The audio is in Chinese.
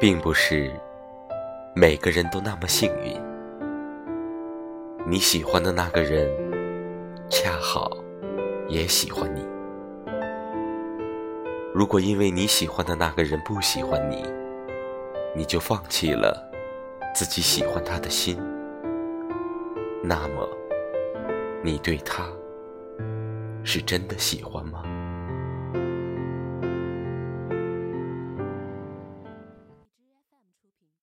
并不是每个人都那么幸运。你喜欢的那个人恰好也喜欢你。如果因为你喜欢的那个人不喜欢你你就放弃了自己喜欢他的心那么你对他是真的喜欢吗？